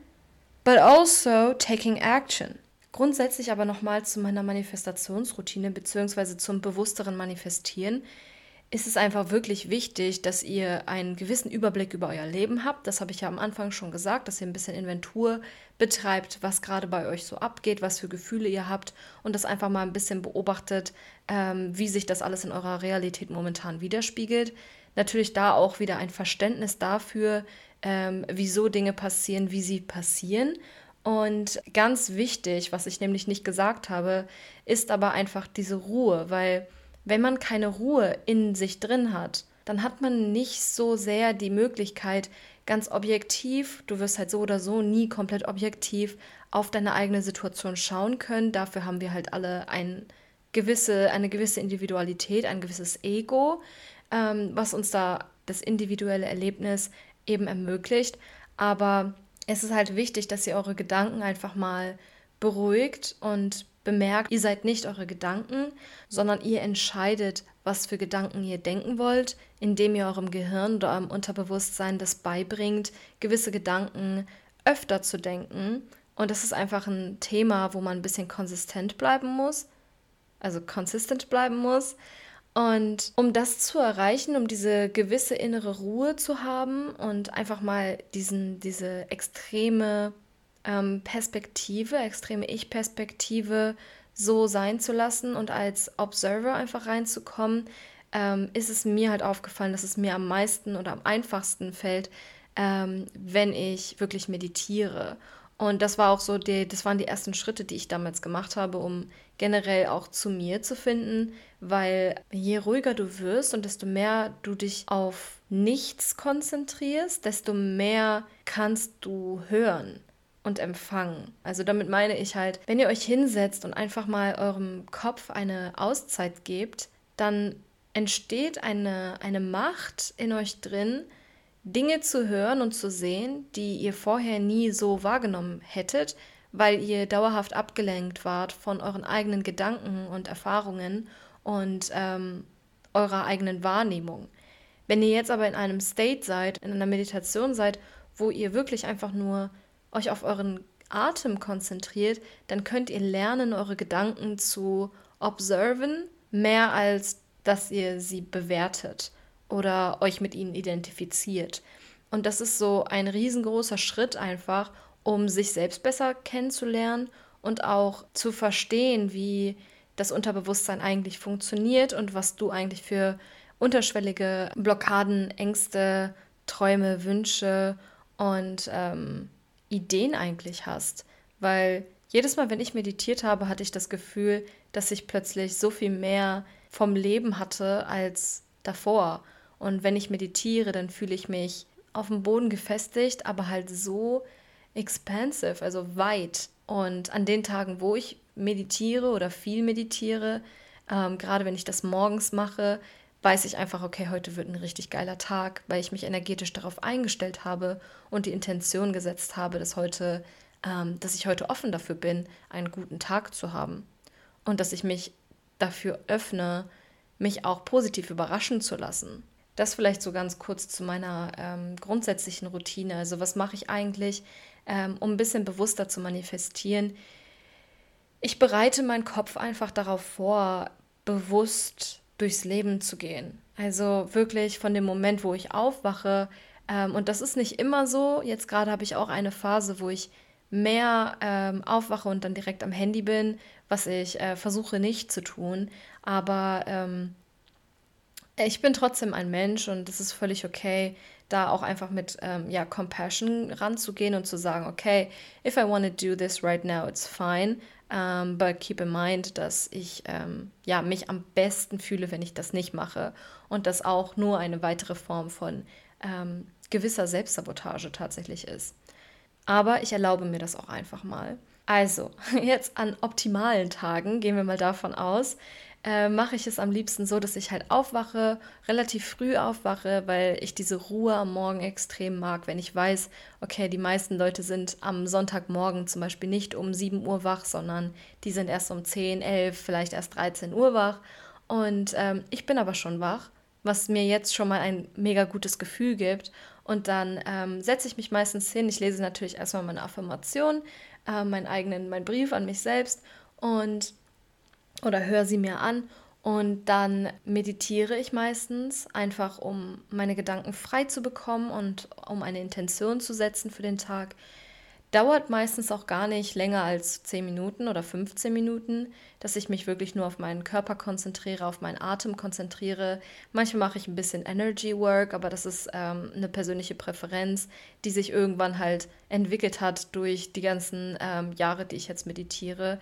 but also taking action. Grundsätzlich aber nochmal zu meiner Manifestationsroutine bzw. zum bewussteren Manifestieren ist es einfach wirklich wichtig, dass ihr einen gewissen Überblick über euer Leben habt. Das habe ich ja am Anfang schon gesagt, dass ihr ein bisschen Inventur betreibt, was gerade bei euch so abgeht, was für Gefühle ihr habt und das einfach mal ein bisschen beobachtet, ähm, wie sich das alles in eurer Realität momentan widerspiegelt. Natürlich da auch wieder ein Verständnis dafür, ähm, wieso Dinge passieren, wie sie passieren und ganz wichtig, was ich nämlich nicht gesagt habe, ist aber einfach diese Ruhe, weil wenn man keine Ruhe in sich drin hat, dann hat man nicht so sehr die Möglichkeit, ganz objektiv, du wirst halt so oder so nie komplett objektiv auf deine eigene Situation schauen können. Dafür haben wir halt alle ein gewisse, eine gewisse Individualität, ein gewisses Ego, ähm, was uns da das individuelle Erlebnis eben ermöglicht. Aber es ist halt wichtig, dass ihr eure Gedanken einfach mal beruhigt und bemerkt, ihr seid nicht eure Gedanken, sondern ihr entscheidet, was für Gedanken ihr denken wollt, indem ihr eurem Gehirn oder eurem Unterbewusstsein das beibringt, gewisse Gedanken öfter zu denken. Und das ist einfach ein Thema, wo man ein bisschen konsistent bleiben muss, also konsistent bleiben muss. Und um das zu erreichen, um diese gewisse innere Ruhe zu haben und einfach mal diesen, diese extreme ähm, Perspektive, extreme Ich-Perspektive so sein zu lassen und als Observer einfach reinzukommen, ähm, ist es mir halt aufgefallen, dass es mir am meisten oder am einfachsten fällt, ähm, wenn ich wirklich meditiere. Und das war auch so, die, das waren die ersten Schritte, die ich damals gemacht habe, um generell auch zu mir zu finden, weil je ruhiger du wirst und desto mehr du dich auf nichts konzentrierst, desto mehr kannst du hören und empfangen. Also damit meine ich halt, wenn ihr euch hinsetzt und einfach mal eurem Kopf eine Auszeit gebt, dann entsteht eine, eine Macht in euch drin, Dinge zu hören und zu sehen, die ihr vorher nie so wahrgenommen hättet, weil ihr dauerhaft abgelenkt wart von euren eigenen Gedanken und Erfahrungen und ähm, eurer eigenen Wahrnehmung. Wenn ihr jetzt aber in einem State seid, in einer Meditation seid, wo ihr wirklich einfach nur euch auf euren Atem konzentriert, dann könnt ihr lernen, eure Gedanken zu observen, mehr als dass ihr sie bewertet oder euch mit ihnen identifiziert. Und das ist so ein riesengroßer Schritt einfach, um sich selbst besser kennenzulernen und auch zu verstehen, wie das Unterbewusstsein eigentlich funktioniert und was du eigentlich für unterschwellige Blockaden, Ängste, Träume, Wünsche und ähm, Ideen eigentlich hast. Weil jedes Mal, wenn ich meditiert habe, hatte ich das Gefühl, dass ich plötzlich so viel mehr vom Leben hatte als davor. Und wenn ich meditiere, dann fühle ich mich auf dem Boden gefestigt, aber halt so expansive, also weit. Und an den Tagen, wo ich meditiere oder viel meditiere, ähm, gerade wenn ich das morgens mache, weiß ich einfach, okay, heute wird ein richtig geiler Tag, weil ich mich energetisch darauf eingestellt habe und die Intention gesetzt habe, dass heute, ähm, dass ich heute offen dafür bin, einen guten Tag zu haben und dass ich mich dafür öffne, mich auch positiv überraschen zu lassen. Das vielleicht so ganz kurz zu meiner ähm, grundsätzlichen Routine. Also was mache ich eigentlich, ähm, um ein bisschen bewusster zu manifestieren? Ich bereite meinen Kopf einfach darauf vor, bewusst durchs Leben zu gehen. Also wirklich von dem Moment, wo ich aufwache. Ähm, und das ist nicht immer so. Jetzt gerade habe ich auch eine Phase, wo ich mehr ähm, aufwache und dann direkt am Handy bin, was ich äh, versuche nicht zu tun. Aber ähm, ich bin trotzdem ein Mensch und es ist völlig okay, da auch einfach mit ähm, ja, Compassion ranzugehen und zu sagen, okay, if I want to do this right now, it's fine. Um, ähm, but keep in mind, dass ich ähm, ja, mich am besten fühle, wenn ich das nicht mache. Und das auch nur eine weitere Form von ähm, gewisser Selbstsabotage tatsächlich ist. Aber ich erlaube mir das auch einfach mal. Also, jetzt an optimalen Tagen, gehen wir mal davon aus, äh, mache ich es am liebsten so, dass ich halt aufwache, relativ früh aufwache, weil ich diese Ruhe am Morgen extrem mag. Wenn ich weiß, okay, die meisten Leute sind am Sonntagmorgen zum Beispiel nicht um 7 Uhr wach, sondern die sind erst um 10, 11, vielleicht erst 13 Uhr wach. Und ähm, ich bin aber schon wach, was mir jetzt schon mal ein mega gutes Gefühl gibt. Und dann ähm, setze ich mich meistens hin. Ich lese natürlich erstmal meine Affirmation, äh, meinen eigenen, meinen Brief an mich selbst und oder höre sie mir an und dann meditiere ich meistens, einfach um meine Gedanken frei zu bekommen und um eine Intention zu setzen für den Tag. Dauert meistens auch gar nicht länger als 10 Minuten oder 15 Minuten, dass ich mich wirklich nur auf meinen Körper konzentriere, auf meinen Atem konzentriere. Manchmal mache ich ein bisschen Energy Work, aber das ist ähm, eine persönliche Präferenz, die sich irgendwann halt entwickelt hat durch die ganzen ähm, Jahre, die ich jetzt meditiere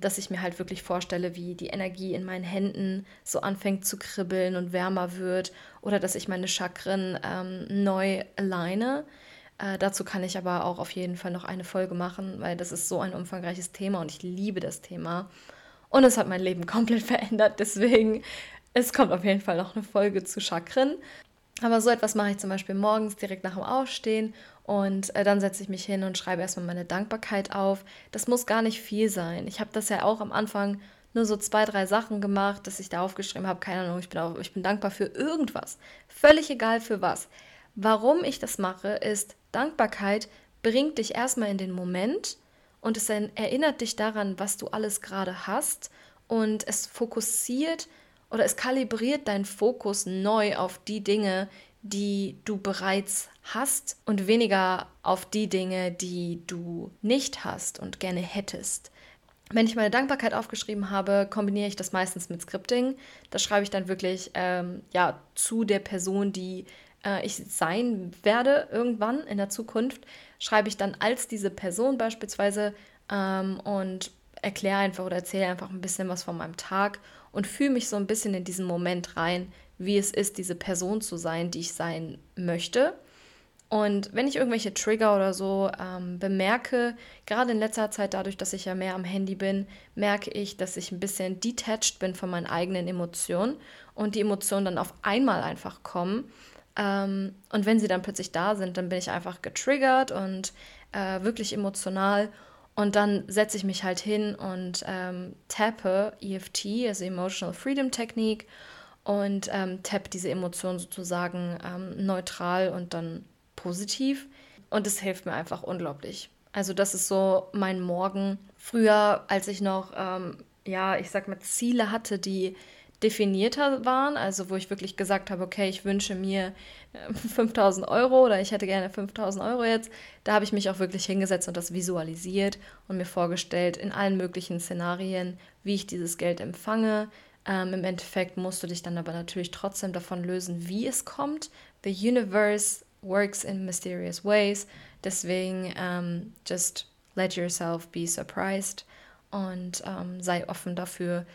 dass ich mir halt wirklich vorstelle, wie die Energie in meinen Händen so anfängt zu kribbeln und wärmer wird oder dass ich meine Chakren ähm, neu alleine. Äh, dazu kann ich aber auch auf jeden Fall noch eine Folge machen, weil das ist so ein umfangreiches Thema und ich liebe das Thema. Und es hat mein Leben komplett verändert. Deswegen, es kommt auf jeden Fall noch eine Folge zu Chakren. Aber so etwas mache ich zum Beispiel morgens direkt nach dem Aufstehen und äh, dann setze ich mich hin und schreibe erstmal meine Dankbarkeit auf. Das muss gar nicht viel sein. Ich habe das ja auch am Anfang nur so zwei, drei Sachen gemacht, dass ich da aufgeschrieben habe. Keine Ahnung, ich bin, auch, ich bin dankbar für irgendwas. Völlig egal für was. Warum ich das mache, ist, Dankbarkeit bringt dich erstmal in den Moment und es erinnert dich daran, was du alles gerade hast und es fokussiert oder es kalibriert deinen Fokus neu auf die Dinge, die du bereits hast und weniger auf die Dinge, die du nicht hast und gerne hättest. Wenn ich meine Dankbarkeit aufgeschrieben habe, kombiniere ich das meistens mit Scripting. Das schreibe ich dann wirklich ähm, ja, zu der Person, die äh, ich sein werde irgendwann in der Zukunft. Schreibe ich dann als diese Person beispielsweise ähm, und erkläre einfach oder erzähle einfach ein bisschen was von meinem Tag und fühle mich so ein bisschen in diesen Moment rein, wie es ist, diese Person zu sein, die ich sein möchte. Und wenn ich irgendwelche Trigger oder so ähm, bemerke, gerade in letzter Zeit dadurch, dass ich ja mehr am Handy bin, merke ich, dass ich ein bisschen detached bin von meinen eigenen Emotionen und die Emotionen dann auf einmal einfach kommen. Ähm, und wenn sie dann plötzlich da sind, dann bin ich einfach getriggert und äh, wirklich emotional und dann setze ich mich halt hin und ähm, tappe EFT, also Emotional Freedom Technique, und ähm, tappe diese Emotionen sozusagen ähm, neutral und dann positiv. Und es hilft mir einfach unglaublich. Also das ist so mein Morgen. Früher, als ich noch, ähm, ja, ich sag mal, Ziele hatte, die definierter waren, also wo ich wirklich gesagt habe, okay, ich wünsche mir 5000 äh, Euro oder ich hätte gerne 5000 Euro jetzt, da habe ich mich auch wirklich hingesetzt und das visualisiert und mir vorgestellt in allen möglichen Szenarien, wie ich dieses Geld empfange. Ähm, Im Endeffekt musst du dich dann aber natürlich trotzdem davon lösen, wie es kommt. The universe works in mysterious ways. Deswegen ähm, just let yourself be surprised und ähm, sei offen dafür,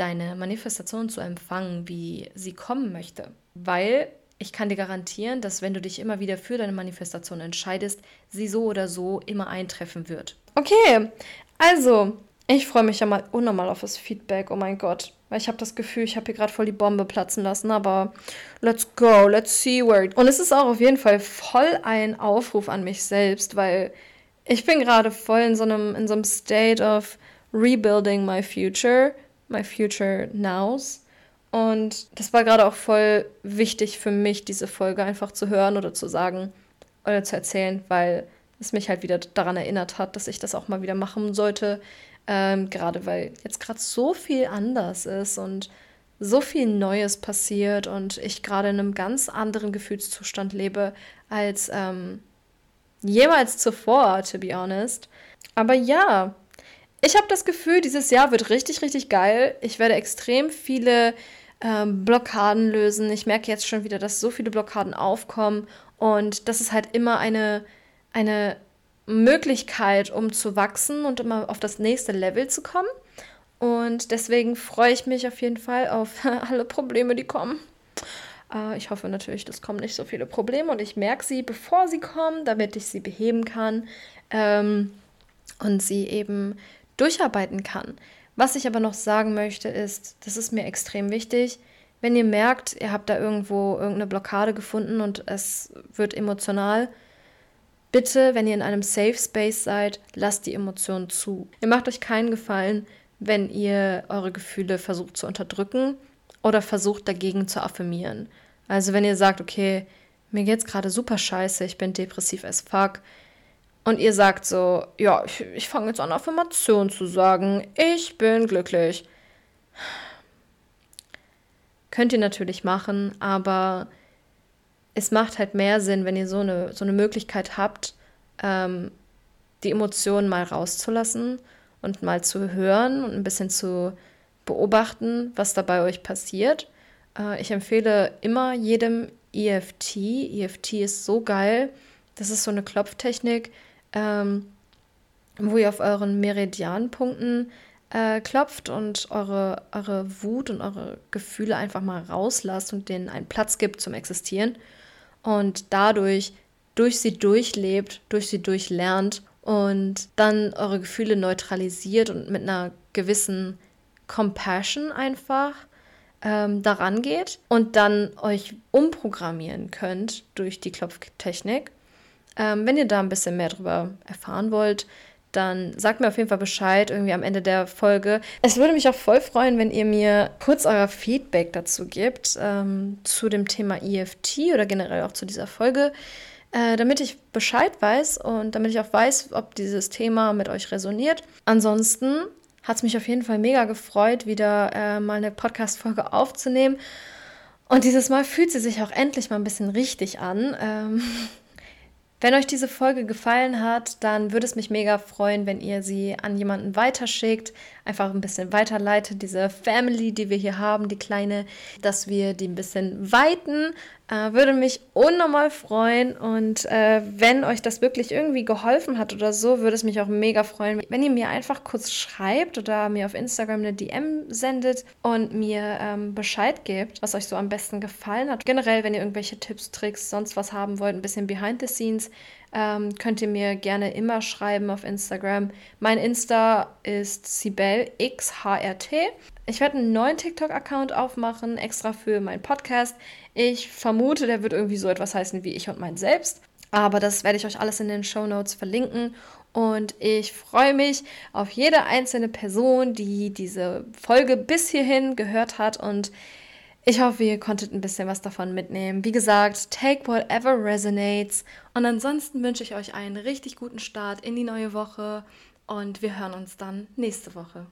deine Manifestation zu empfangen, wie sie kommen möchte. Weil ich kann dir garantieren, dass wenn du dich immer wieder für deine Manifestation entscheidest, sie so oder so immer eintreffen wird. Okay, also ich freue mich ja mal unnormal auf das Feedback. Oh mein Gott. Weil ich habe das Gefühl, ich habe hier gerade voll die Bombe platzen lassen. Aber let's go, let's see where it... Und es ist auch auf jeden Fall voll ein Aufruf an mich selbst, weil ich bin gerade voll in so einem, in so einem State of rebuilding my future, my future nows. Und das war gerade auch voll wichtig für mich, diese Folge einfach zu hören oder zu sagen oder zu erzählen, weil es mich halt wieder daran erinnert hat, dass ich das auch mal wieder machen sollte. Ähm, gerade weil jetzt gerade so viel anders ist und so viel Neues passiert und ich gerade in einem ganz anderen Gefühlszustand lebe als ähm, jemals zuvor, to be honest. Aber ja, ich habe das Gefühl, dieses Jahr wird richtig, richtig geil. Ich werde extrem viele ähm, Blockaden lösen. Ich merke jetzt schon wieder, dass so viele Blockaden aufkommen. Und das ist halt immer eine, eine Möglichkeit, um zu wachsen und immer auf das nächste Level zu kommen. Und deswegen freue ich mich auf jeden Fall auf alle Probleme, die kommen. Äh, ich hoffe natürlich, es kommen nicht so viele Probleme und ich merke sie, bevor sie kommen, damit ich sie beheben kann ähm, und sie eben durcharbeiten kann. Was ich aber noch sagen möchte, ist, das ist mir extrem wichtig, wenn ihr merkt, ihr habt da irgendwo irgendeine Blockade gefunden und es wird emotional, bitte, wenn ihr in einem Safe Space seid, lasst die Emotionen zu. Ihr macht euch keinen Gefallen, wenn ihr eure Gefühle versucht zu unterdrücken oder versucht dagegen zu affirmieren. Also wenn ihr sagt, okay, mir geht's gerade super scheiße, ich bin depressiv as fuck, und ihr sagt so, ja, ich, ich fange jetzt an, Affirmationen zu sagen. Ich bin glücklich. Könnt ihr natürlich machen, aber es macht halt mehr Sinn, wenn ihr so eine, so eine Möglichkeit habt, ähm, die Emotionen mal rauszulassen und mal zu hören und ein bisschen zu beobachten, was da bei euch passiert. Äh, ich empfehle immer jedem EFT. EFT ist so geil. Das ist so eine Klopftechnik, ähm, wo ihr auf euren Meridianpunkten äh, klopft und eure, eure Wut und eure Gefühle einfach mal rauslasst und denen einen Platz gibt zum Existieren und dadurch durch sie durchlebt, durch sie durchlernt und dann eure Gefühle neutralisiert und mit einer gewissen Compassion einfach ähm, daran geht und dann euch umprogrammieren könnt durch die Klopftechnik ähm, wenn ihr da ein bisschen mehr darüber erfahren wollt, dann sagt mir auf jeden Fall Bescheid, irgendwie am Ende der Folge. Es würde mich auch voll freuen, wenn ihr mir kurz euer Feedback dazu gebt, ähm, zu dem Thema EFT oder generell auch zu dieser Folge, äh, damit ich Bescheid weiß und damit ich auch weiß, ob dieses Thema mit euch resoniert. Ansonsten hat es mich auf jeden Fall mega gefreut, wieder äh, mal eine Podcast-Folge aufzunehmen. Und dieses Mal fühlt sie sich auch endlich mal ein bisschen richtig an. Ähm, wenn euch diese Folge gefallen hat, dann würde es mich mega freuen, wenn ihr sie an jemanden weiterschickt, einfach ein bisschen weiterleitet, diese Family, die wir hier haben, die kleine, dass wir die ein bisschen weiten, äh, würde mich unnormal freuen. Und äh, wenn euch das wirklich irgendwie geholfen hat oder so, würde es mich auch mega freuen, wenn ihr mir einfach kurz schreibt oder mir auf Instagram eine DM sendet und mir ähm, Bescheid gebt, was euch so am besten gefallen hat. Generell, wenn ihr irgendwelche Tipps, Tricks, sonst was haben wollt, ein bisschen behind the scenes, ähm, könnt ihr mir gerne immer schreiben auf Instagram. Mein Insta ist SibelXHRT. Ich werde einen neuen TikTok-Account aufmachen, extra für meinen Podcast. Ich vermute, der wird irgendwie so etwas heißen wie ich und mein Selbst. Aber das werde ich euch alles in den Show Notes verlinken. Und ich freue mich auf jede einzelne Person, die diese Folge bis hierhin gehört hat. Und ich hoffe, ihr konntet ein bisschen was davon mitnehmen. Wie gesagt, take whatever resonates. Und ansonsten wünsche ich euch einen richtig guten Start in die neue Woche. Und wir hören uns dann nächste Woche.